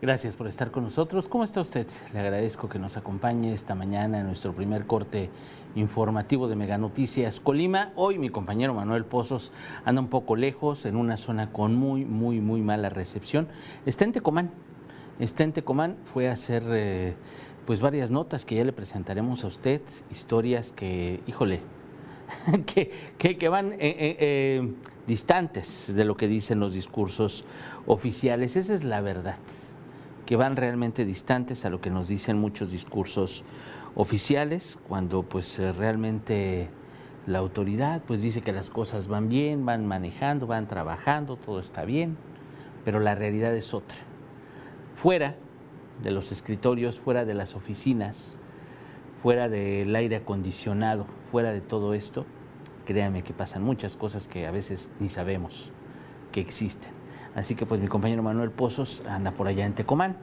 Gracias por estar con nosotros. ¿Cómo está usted? Le agradezco que nos acompañe esta mañana en nuestro primer corte informativo de Mega Noticias Colima. Hoy mi compañero Manuel Pozos anda un poco lejos, en una zona con muy, muy, muy mala recepción. Está en Tecomán. Está en Tecomán. Fue a hacer eh, pues varias notas que ya le presentaremos a usted, historias que, híjole, que, que, que van eh, eh, eh, distantes de lo que dicen los discursos oficiales. Esa es la verdad, que van realmente distantes a lo que nos dicen muchos discursos oficiales, cuando pues eh, realmente la autoridad pues dice que las cosas van bien, van manejando, van trabajando, todo está bien, pero la realidad es otra. Fuera de los escritorios, fuera de las oficinas, fuera del aire acondicionado, fuera de todo esto, créame que pasan muchas cosas que a veces ni sabemos que existen. Así que pues mi compañero Manuel Pozos anda por allá en Tecomán.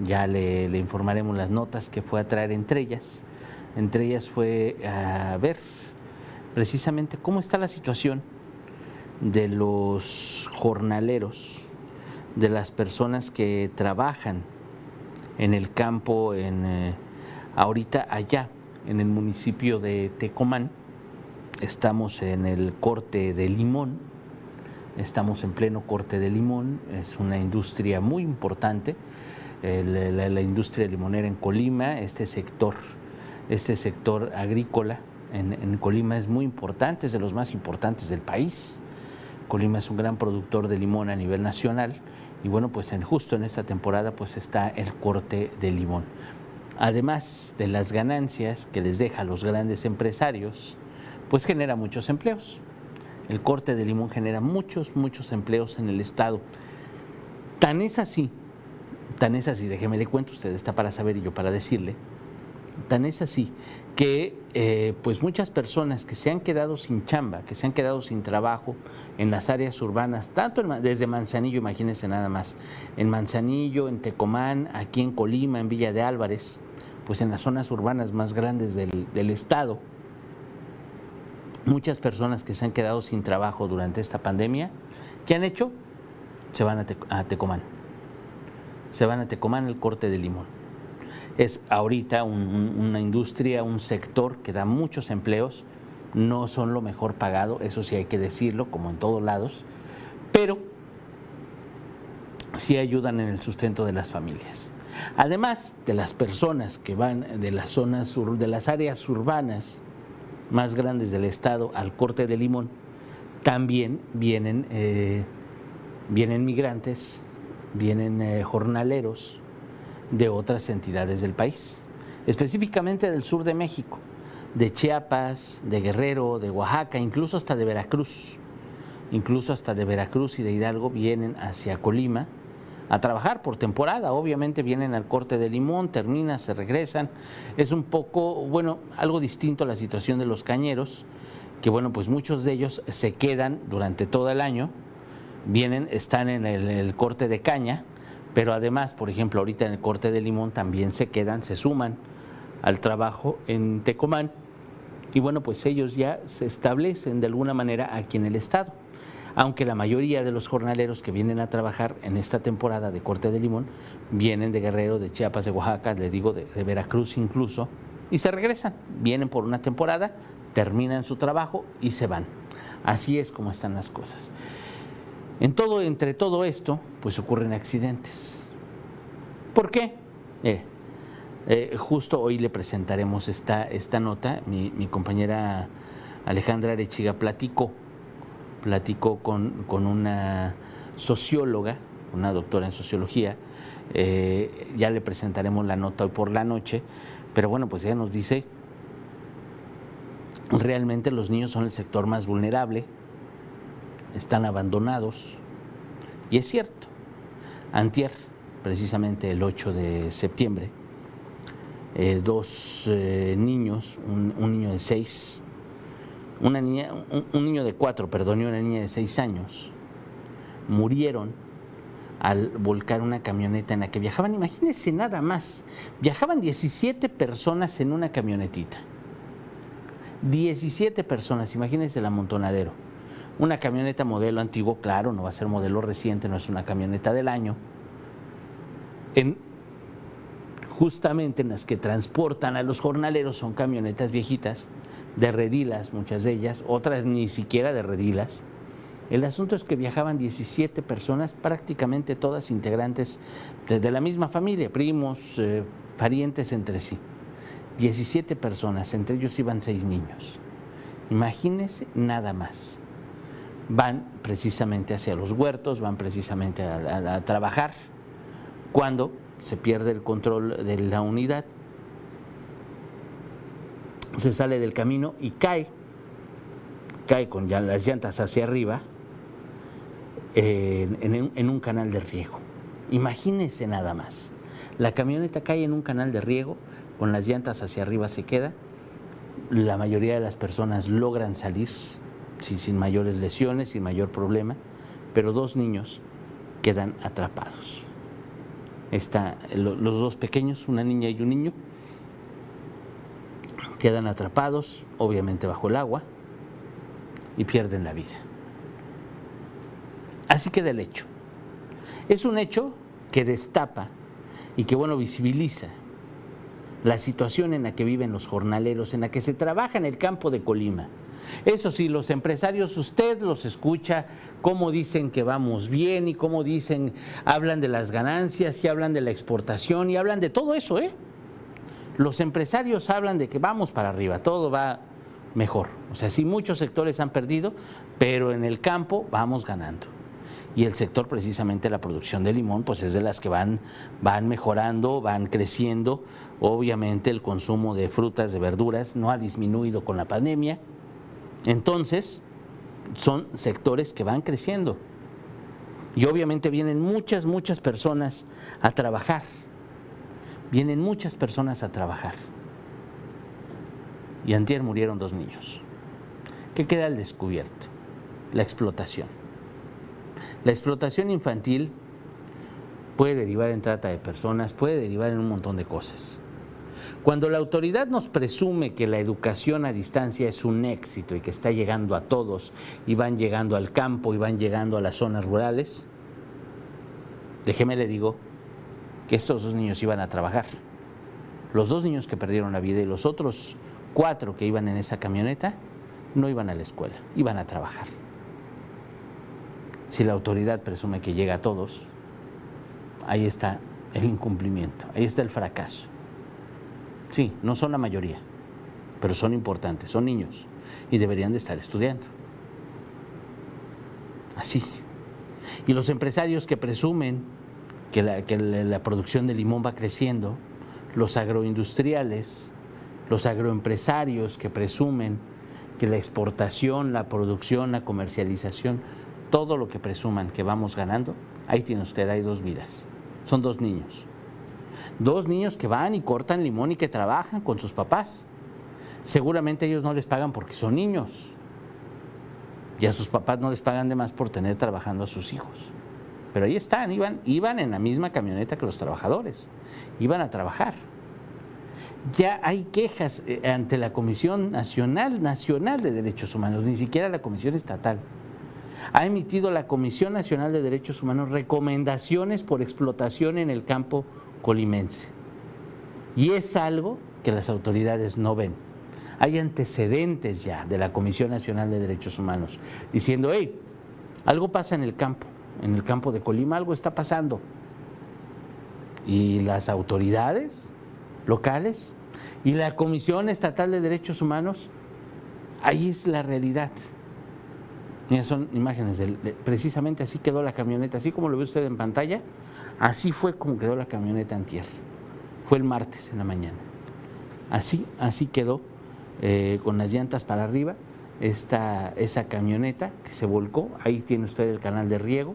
Ya le, informaremos las notas que fue a traer entre ellas. Entre ellas fue a ver precisamente cómo está la situación de los jornaleros, de las personas que trabajan en el campo, en, eh, ahorita allá en el municipio de Tecomán. Estamos en el corte de limón, estamos en pleno corte de limón, es una industria muy importante, la, industria limonera en Colima, este sector, este sector agrícola en, Colima es muy importante, es de los más importantes del país. Colima es un gran productor de limón a nivel nacional y bueno, pues justo en esta temporada pues está el corte de limón. Además de las ganancias que les deja a los grandes empresarios, pues genera muchos empleos. El corte de limón genera muchos, muchos empleos en el estado. Tan es así, tan es así, déjeme le cuento, usted está para saber y yo para decirle, tan es así que eh, pues muchas personas que se han quedado sin chamba, que se han quedado sin trabajo en las áreas urbanas, tanto en desde Manzanillo, imagínense nada más, en Manzanillo, en Tecomán, aquí en Colima, en Villa de Álvarez, pues en las zonas urbanas más grandes del estado, muchas personas que se han quedado sin trabajo durante esta pandemia, ¿qué han hecho? Se van a, a Tecomán. Se van a Tecomán el corte de limón es ahorita un- un- una industria, un sector que da muchos empleos, no son lo mejor pagado, eso sí hay que decirlo, como en todos lados, pero sí ayudan en el sustento de las familias. Además de las personas que van de las zonas, de las áreas urbanas más grandes del estado al corte de limón, también vienen, eh, vienen migrantes, vienen eh, jornaleros, de otras entidades del país, específicamente del sur de México, de Chiapas, de Guerrero, de Oaxaca, incluso hasta de Veracruz. Incluso hasta de Veracruz y de Hidalgo vienen hacia Colima a trabajar por temporada. Obviamente vienen al corte de limón, terminan, se regresan. Es un poco, bueno, algo distinto a la situación de los cañeros, que bueno, pues muchos de ellos se quedan durante todo el año, vienen, están en el, el corte de caña, pero además, por ejemplo, ahorita en el corte de limón también se quedan, se suman al trabajo en Tecomán y bueno, pues ellos ya se establecen de alguna manera aquí en el estado. Aunque la mayoría de los jornaleros que vienen a trabajar en esta temporada de corte de limón vienen de Guerrero, de Chiapas, de Oaxaca, les digo, de, Veracruz incluso, y se regresan. Vienen por una temporada, terminan su trabajo y se van. Así es como están las cosas. En todo, entre todo esto, pues ocurren accidentes. ¿Por qué? Eh, eh, justo hoy le presentaremos esta, esta nota. Mi, mi compañera Alejandra Arechiga platicó, platicó con, con una socióloga, una doctora en sociología. eh, ya le presentaremos la nota hoy por la noche, pero bueno, pues ella nos dice, realmente los niños son el sector más vulnerable, están abandonados. Y es cierto, antier precisamente el 8 de septiembre, eh, dos eh, niños, un, niño de seis, una niña, un, niño de cuatro, perdón, y una niña de seis años, murieron al volcar una camioneta en la que viajaban, imagínense nada más, viajaban 17 personas en una camionetita. 17 personas, imagínense el amontonadero. Una camioneta modelo antiguo, claro, no va a ser modelo reciente, no es una camioneta del año. En, justamente en las que transportan a los jornaleros son camionetas viejitas, de redilas, muchas de ellas, otras ni siquiera de redilas. El asunto es que viajaban 17 personas, prácticamente todas integrantes de, la misma familia, primos, eh, parientes entre sí. 17 personas, entre ellos iban seis niños. Imagínense nada más. Van precisamente hacia los huertos, van precisamente a, trabajar, cuando se pierde el control de la unidad, se sale del camino y cae, cae con las llantas hacia arriba en, un canal de riego. Imagínense nada más. La camioneta cae en un canal de riego, con las llantas hacia arriba se queda. La mayoría de las personas logran salir sin mayores lesiones, sin mayor problema, pero dos niños quedan atrapados. Está, los dos pequeños, una niña y un niño, quedan atrapados, obviamente bajo el agua, y pierden la vida. Así queda el hecho. Es un hecho que destapa y que, bueno, visibiliza la situación en la que viven los jornaleros, en la que se trabaja en el campo de Colima. Eso sí, los empresarios, usted los escucha, cómo dicen que vamos bien y cómo dicen, hablan de las ganancias y hablan de la exportación y hablan de todo eso, ¿eh? Los empresarios hablan de que vamos para arriba, todo va mejor. O sea, sí, muchos sectores han perdido, pero en el campo vamos ganando y el sector precisamente la producción de limón pues es de las que van, van mejorando, van creciendo. Obviamente el consumo de frutas, de verduras no ha disminuido con la pandemia. Entonces son sectores que van creciendo. Y obviamente vienen muchas, muchas personas a trabajar. Vienen muchas personas a trabajar. Y antier murieron dos niños. ¿Qué queda al descubierto? La explotación. La explotación infantil puede derivar en trata de personas, puede derivar en un montón de cosas. Cuando la autoridad nos presume que la educación a distancia es un éxito y que está llegando a todos y van llegando al campo y van llegando a las zonas rurales, déjeme le digo que estos dos niños iban a trabajar. Los dos niños que perdieron la vida y los otros cuatro que iban en esa camioneta no iban a la escuela, iban a trabajar. Si la autoridad presume que llega a todos, ahí está el incumplimiento, ahí está el fracaso. Sí, no son la mayoría, pero son importantes, son niños y deberían de estar estudiando. Así. Y los empresarios que presumen que la, que la producción de limón va creciendo, los agroindustriales, los agroempresarios que presumen que la exportación, la producción, la comercialización todo lo que presuman que vamos ganando, ahí tiene usted, hay dos vidas. Son dos niños. Dos niños que van y cortan limón y que trabajan con sus papás. Seguramente ellos no les pagan porque son niños. Y a sus papás no les pagan de más por tener trabajando a sus hijos. Pero ahí están, iban, iban en la misma camioneta que los trabajadores. Iban a trabajar. Ya hay quejas eh, ante la Comisión Nacional, Nacional de Derechos Humanos, ni siquiera la Comisión Estatal ha emitido la Comisión Nacional de Derechos Humanos recomendaciones por explotación en el campo colimense. Y es algo que las autoridades no ven. Hay antecedentes ya de la Comisión Nacional de Derechos Humanos diciendo, hey, algo pasa en el campo, en el campo de Colima, algo está pasando. Y las autoridades locales y la Comisión Estatal de Derechos Humanos, ahí es la realidad. Son imágenes, de, precisamente así quedó la camioneta, así como lo ve usted en pantalla, así fue como quedó la camioneta antier. Fue el martes en la mañana. Así, así quedó, eh, con las llantas para arriba, esta, esa camioneta que se volcó, ahí tiene usted el canal de riego,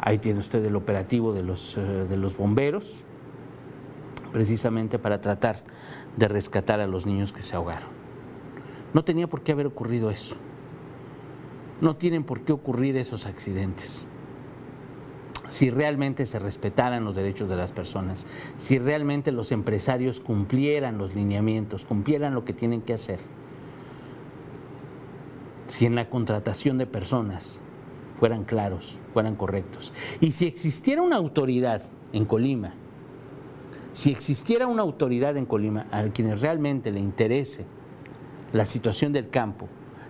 Ahí tiene usted el operativo de los, eh, de los bomberos, precisamente para tratar de rescatar a los niños que se ahogaron. No tenía por qué haber ocurrido eso. No tienen por qué ocurrir esos accidentes. Si realmente se respetaran los derechos de las personas, si realmente los empresarios cumplieran los lineamientos, cumplieran lo que tienen que hacer, si en la contratación de personas fueran claros, fueran correctos, y si existiera una autoridad en Colima, si existiera una autoridad en Colima a quienes realmente le interese la situación del campo,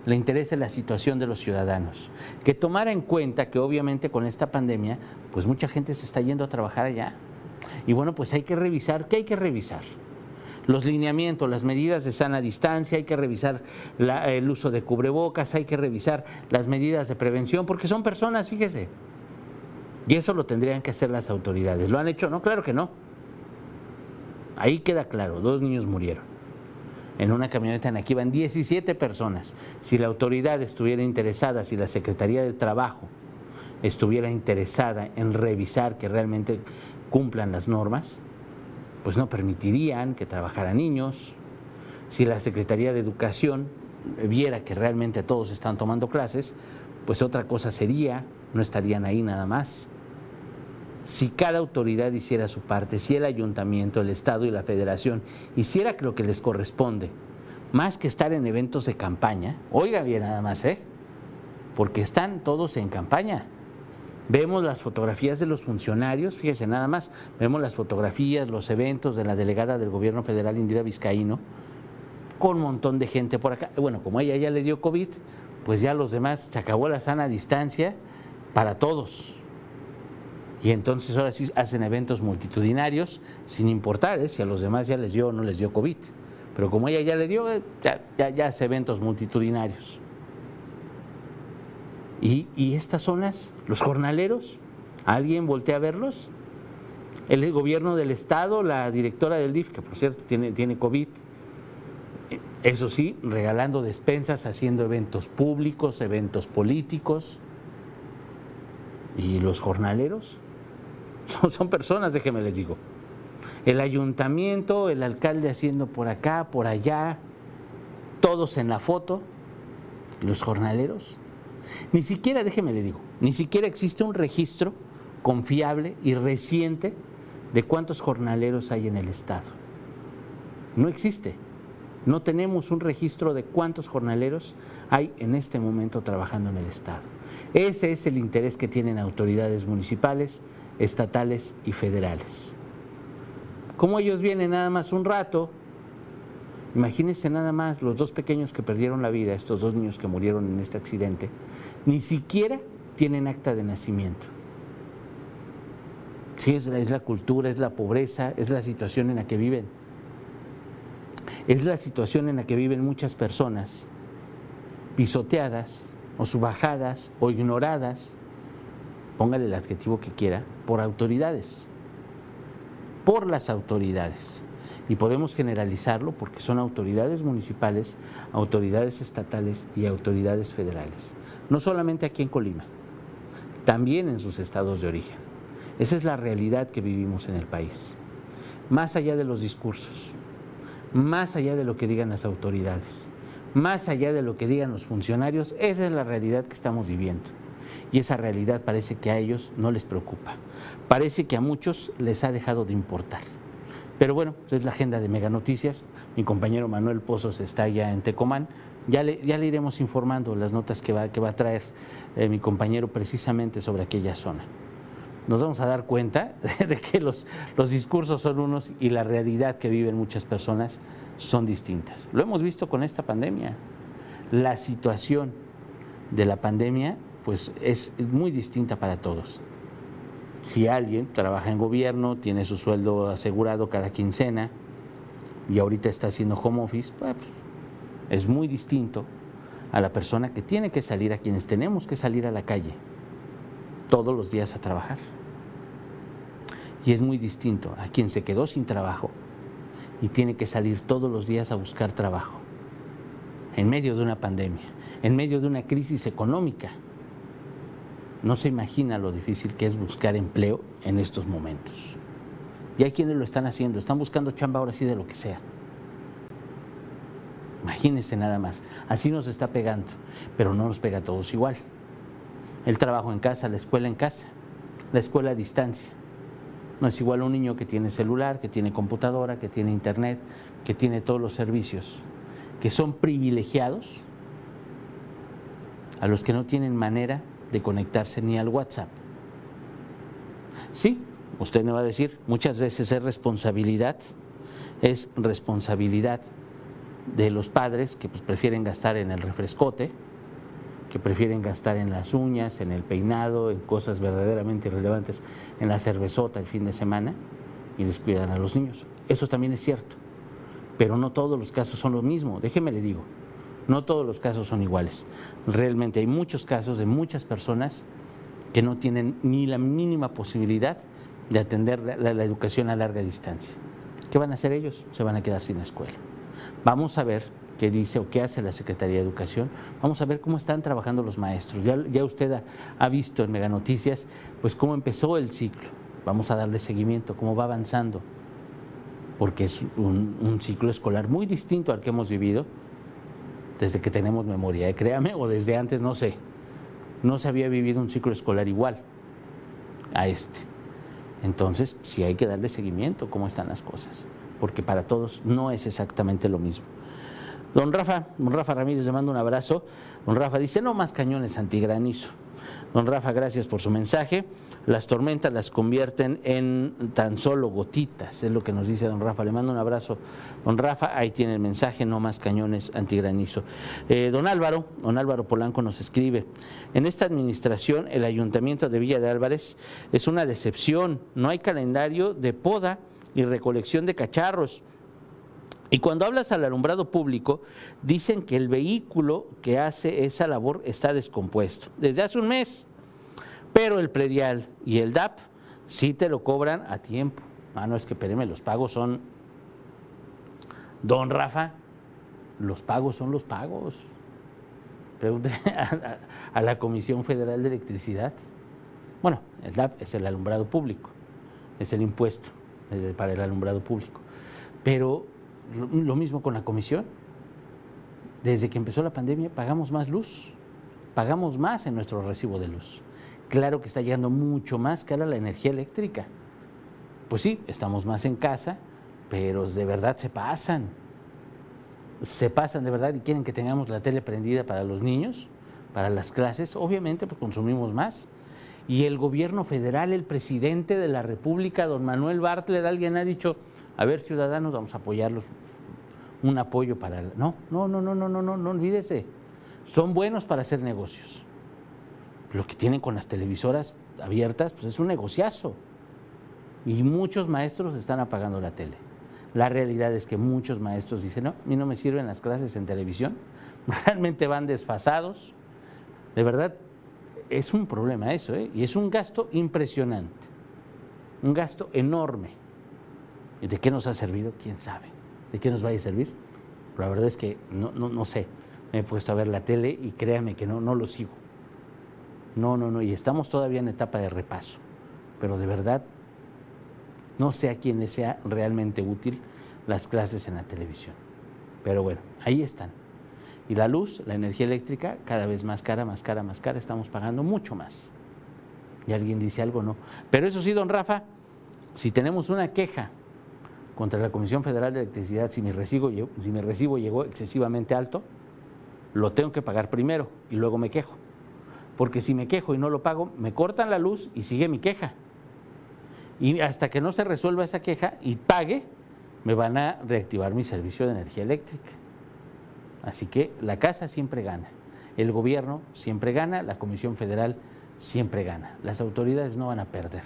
le interese la situación de los ciudadanos, que tomara en cuenta que obviamente con esta pandemia, pues mucha gente se está yendo a trabajar allá. Y bueno, pues hay que revisar, ¿qué hay que revisar? Los lineamientos, las medidas de sana distancia, hay que revisar el uso de cubrebocas, hay que revisar las medidas de prevención, porque son personas, fíjese. Y eso lo tendrían que hacer las autoridades. ¿Lo han hecho? No, claro que no. Ahí queda claro, dos niños murieron en una camioneta en la que iban 17 personas. Si la autoridad estuviera interesada, si la Secretaría del Trabajo estuviera interesada en revisar que realmente cumplan las normas, pues no permitirían que trabajaran niños. Si la Secretaría de Educación viera que realmente todos están tomando clases, pues otra cosa sería, no estarían ahí nada más. Si cada autoridad hiciera su parte, si el ayuntamiento, el Estado y la Federación hiciera lo que les corresponde, más que estar en eventos de campaña, oiga bien nada más, ¿eh? Porque están todos en campaña. Vemos las fotografías de los funcionarios, fíjese nada más, vemos las fotografías, los eventos de la delegada del gobierno federal Indira Vizcaíno, con un montón de gente por acá. Bueno, como ella ya le dio COVID, pues ya los demás se acabó la sana distancia para todos. Y entonces ahora sí hacen eventos multitudinarios, sin importar ¿eh? si a los demás ya les dio o no les dio COVID. Pero como ella ya le dio, eh, ya, ya, hace eventos multitudinarios. ¿Y, ¿Y, estas zonas, los jornaleros? ¿Alguien voltea a verlos? El gobierno del Estado, la directora del DIF, que por cierto tiene, tiene COVID, eso sí, regalando despensas, haciendo eventos públicos, eventos políticos. ¿Y los jornaleros? Son, personas, déjenme les digo. El ayuntamiento, el alcalde haciendo por acá, por allá, todos en la foto, los jornaleros. Ni siquiera, déjeme le digo, ni siquiera existe un registro confiable y reciente de cuántos jornaleros hay en el Estado. No existe. No tenemos un registro de cuántos jornaleros hay en este momento trabajando en el Estado. Ese es el interés que tienen autoridades municipales, estatales y federales. Como ellos vienen nada más un rato, imagínense nada más los dos pequeños que perdieron la vida, estos dos niños que murieron en este accidente, ni siquiera tienen acta de nacimiento. Sí, es la, es la cultura, es la pobreza, es la situación en la que viven. Es la situación en la que viven muchas personas pisoteadas o subajadas o ignoradas póngale el adjetivo que quiera, por autoridades, por las autoridades. Y podemos generalizarlo porque son autoridades municipales, autoridades estatales y autoridades federales. No solamente aquí en Colima, también en sus estados de origen. Esa es la realidad que vivimos en el país. Más allá de los discursos, más allá de lo que digan las autoridades, más allá de lo que digan los funcionarios, esa es la realidad que estamos viviendo y esa realidad parece que a ellos no les preocupa. Parece que a muchos les ha dejado de importar. Pero bueno, es la agenda de Mega Noticias. Mi compañero Manuel Pozos está ya en Tecomán. Ya le, ya le iremos informando las notas que va, que va a traer eh, mi compañero precisamente sobre aquella zona. Nos vamos a dar cuenta de que los, los discursos son unos y la realidad que viven muchas personas son distintas. Lo hemos visto con esta pandemia. La situación de la pandemia pues es muy distinta para todos. Si alguien trabaja en gobierno, tiene su sueldo asegurado cada quincena y ahorita está haciendo home office, pues, es muy distinto a la persona que tiene que salir, a quienes tenemos que salir a la calle todos los días a trabajar. Y es muy distinto a quien se quedó sin trabajo y tiene que salir todos los días a buscar trabajo en medio de una pandemia, en medio de una crisis económica no se imagina lo difícil que es buscar empleo en estos momentos. Y hay quienes lo están haciendo, están buscando chamba ahora sí de lo que sea. Imagínense nada más, así nos está pegando, pero no nos pega a todos igual. El trabajo en casa, la escuela en casa, la escuela a distancia. No es igual un niño que tiene celular, que tiene computadora, que tiene internet, que tiene todos los servicios, que son privilegiados a los que no tienen manera de conectarse ni al WhatsApp. Sí, usted me va a decir, muchas veces es responsabilidad, es responsabilidad de los padres que pues, prefieren gastar en el refrescote, que prefieren gastar en las uñas, en el peinado, en cosas verdaderamente irrelevantes, en la cervezota el fin de semana y descuidan a los niños. Eso también es cierto, pero no todos los casos son lo mismo, déjeme le digo, no todos los casos son iguales. Realmente hay muchos casos de muchas personas que no tienen ni la mínima posibilidad de atender la, educación a larga distancia. ¿Qué van a hacer ellos? Se van a quedar sin escuela. Vamos a ver qué dice o qué hace la Secretaría de Educación. Vamos a ver cómo están trabajando los maestros. Ya, usted ha, visto en Mega Noticias pues cómo empezó el ciclo. Vamos a darle seguimiento, cómo va avanzando, porque es un ciclo escolar muy distinto al que hemos vivido desde que tenemos memoria, ¿eh? créame, o desde antes, no sé. No se había vivido un ciclo escolar igual a este. Entonces, sí hay que darle seguimiento, cómo están las cosas, porque para todos no es exactamente lo mismo. Don Rafa, don Rafa Ramírez le mando un abrazo. Don Rafa dice, no más cañones antigranizo. Don Rafa, gracias por su mensaje. Las tormentas las convierten en tan solo gotitas, es lo que nos dice don Rafa. Le mando un abrazo. Don Rafa, ahí tiene el mensaje, no más cañones antigranizo. Eh, don Álvaro, don Álvaro Polanco nos escribe, en esta administración el ayuntamiento de Villa de Álvarez es una decepción, no hay calendario de poda y recolección de cacharros. Y cuando hablas al alumbrado público, dicen que el vehículo que hace esa labor está descompuesto desde hace un mes. Pero el predial y el DAP sí te lo cobran a tiempo. Ah, no, es que espéreme, los pagos son. Don Rafa, los pagos son los pagos. Pregúntele a, la Comisión Federal de Electricidad. Bueno, el DAP es el alumbrado público, es el impuesto para el alumbrado público. Pero lo mismo con la comisión. Desde que empezó la pandemia pagamos más luz, pagamos más en nuestro recibo de luz. Claro que está llegando mucho más cara la energía eléctrica. Pues sí, estamos más en casa, pero de verdad se pasan. Se pasan de verdad y quieren que tengamos la tele prendida para los niños, para las clases. Obviamente, pues consumimos más. Y el gobierno federal, el presidente de la República, don Manuel Bartlett, alguien ha dicho, a ver, ciudadanos, vamos a apoyarlos, un apoyo para... No, no, no, no, no, no, no, no olvídese. Son buenos para hacer negocios. Lo que tienen con las televisoras abiertas, pues es un negociazo. Y muchos maestros están apagando la tele. La realidad es que muchos maestros dicen, no, a mí no me sirven las clases en televisión. Realmente van desfasados. De verdad, es un problema eso, ¿eh? y es un gasto impresionante, un gasto enorme. ¿Y de qué nos ha servido? ¿Quién sabe? ¿De qué nos vaya a servir? La verdad es que no, no, no sé. Me he puesto a ver la tele y créame que no, no lo sigo. No, no, no. Y estamos todavía en etapa de repaso. Pero de verdad, no sé a quién les sea realmente útil las clases en la televisión. Pero bueno, ahí están. Y la luz, la energía eléctrica, cada vez más cara, más cara, más cara, estamos pagando mucho más. Y alguien dice algo, no. Pero eso sí, don Rafa, si tenemos una queja contra la Comisión Federal de Electricidad, si mi recibo, si mi recibo llegó excesivamente alto, lo tengo que pagar primero y luego me quejo. Porque si me quejo y no lo pago, me cortan la luz y sigue mi queja. Y hasta que no se resuelva esa queja y pague, me van a reactivar mi servicio de energía eléctrica. Así que la casa siempre gana, el gobierno siempre gana, la Comisión Federal siempre gana. Las autoridades no van a perder,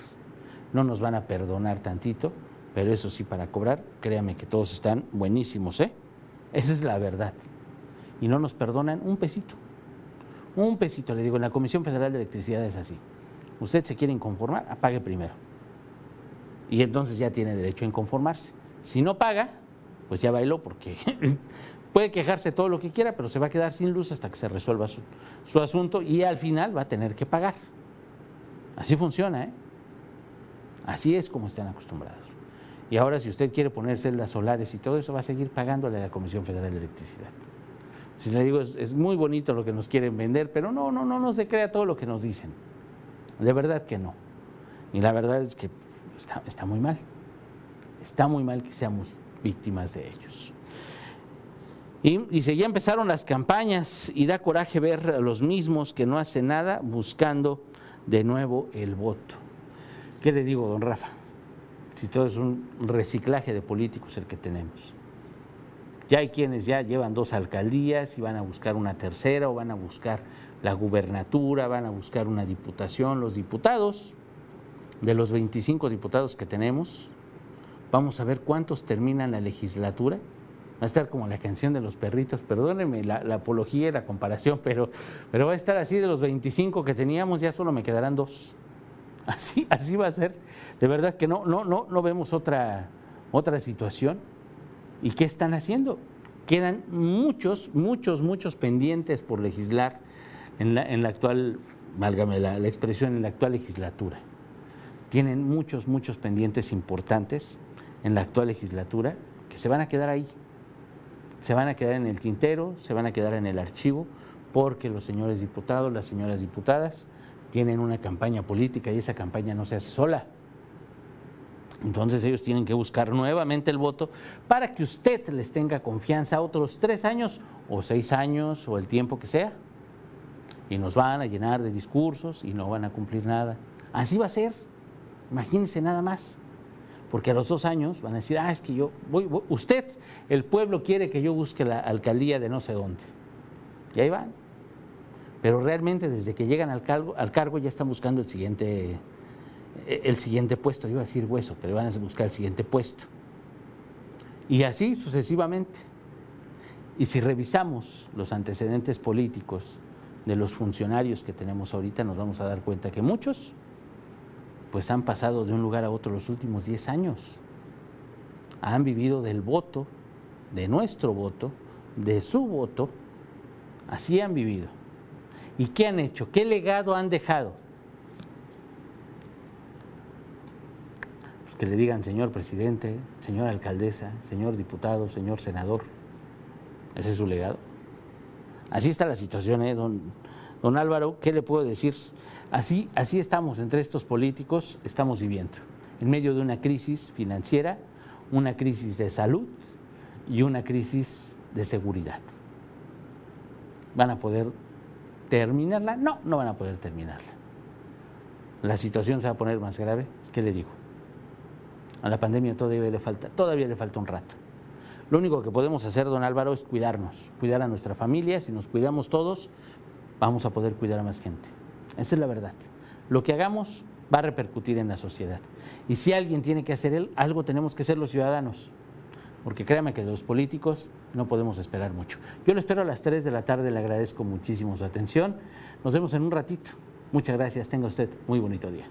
no nos van a perdonar tantito, pero eso sí, para cobrar, créame que todos están buenísimos, ¿eh? Esa es la verdad. Y no nos perdonan un pesito. Un pesito, le digo, en la Comisión Federal de Electricidad es así. Usted se quiere inconformar, apague primero. Y entonces ya tiene derecho a inconformarse. Si no paga, pues ya bailó porque Puede quejarse todo lo que quiera, pero se va a quedar sin luz hasta que se resuelva su, su, asunto y al final va a tener que pagar. Así funciona, ¿eh? Así es como están acostumbrados. Y ahora si usted quiere poner celdas solares y todo eso, va a seguir pagándole a la Comisión Federal de Electricidad. Si le digo, es, muy bonito lo que nos quieren vender, pero no, no, no, no se crea todo lo que nos dicen. De verdad que no. Y la verdad es que está, está muy mal. Está muy mal que seamos víctimas de ellos. Y dice, ya empezaron las campañas y da coraje ver a los mismos que no hacen nada buscando de nuevo el voto. ¿Qué le digo, don Rafa? Si todo es un reciclaje de políticos el que tenemos. Ya hay quienes ya llevan dos alcaldías y van a buscar una tercera o van a buscar la gubernatura, van a buscar una diputación. Los diputados, de los 25 diputados que tenemos, vamos a ver cuántos terminan la legislatura. Va a estar como la canción de los perritos, perdónenme la, la apología y la comparación, pero, pero va a estar así de los 25 que teníamos, ya solo me quedarán dos. Así, así va a ser. De verdad que no, no, no, no vemos otra, otra situación. ¿Y qué están haciendo? Quedan muchos, muchos, muchos pendientes por legislar en la, en la actual, válgame la, la expresión, en la actual legislatura. Tienen muchos, muchos pendientes importantes en la actual legislatura que se van a quedar ahí. Se van a quedar en el tintero, se van a quedar en el archivo, porque los señores diputados, las señoras diputadas, tienen una campaña política y esa campaña no se hace sola. Entonces ellos tienen que buscar nuevamente el voto para que usted les tenga confianza otros tres años o seis años o el tiempo que sea. Y nos van a llenar de discursos y no van a cumplir nada. Así va a ser. Imagínense nada más. Porque a los dos años van a decir, ah, es que yo, voy, voy, usted, el pueblo quiere que yo busque la alcaldía de no sé dónde. Y ahí van. Pero realmente desde que llegan al cargo, al cargo ya están buscando el siguiente, el siguiente puesto. Iba a decir hueso, pero van a buscar el siguiente puesto. Y así sucesivamente. Y si revisamos los antecedentes políticos de los funcionarios que tenemos ahorita, nos vamos a dar cuenta que muchos pues han pasado de un lugar a otro los últimos 10 años. Han vivido del voto, de nuestro voto, de su voto. Así han vivido. ¿Y qué han hecho? ¿Qué legado han dejado? Pues que le digan, señor presidente, señora alcaldesa, señor diputado, señor senador. Ese es su legado. Así está la situación, ¿eh? don, don Álvaro. ¿Qué le puedo decir? Así, así estamos entre estos políticos, estamos viviendo, en medio de una crisis financiera, una crisis de salud y una crisis de seguridad. ¿Van a poder terminarla? No, no van a poder terminarla. La situación se va a poner más grave. ¿Qué le digo? A la pandemia todavía le falta, todavía le falta un rato. Lo único que podemos hacer, don Álvaro, es cuidarnos, cuidar a nuestra familia. Si nos cuidamos todos, vamos a poder cuidar a más gente. Esa es la verdad. Lo que hagamos va a repercutir en la sociedad. Y si alguien tiene que hacer algo, tenemos que ser los ciudadanos. Porque créame que de los políticos no podemos esperar mucho. Yo lo espero a las 3 de la tarde, le agradezco muchísimo su atención. Nos vemos en un ratito. Muchas gracias, tenga usted muy bonito día.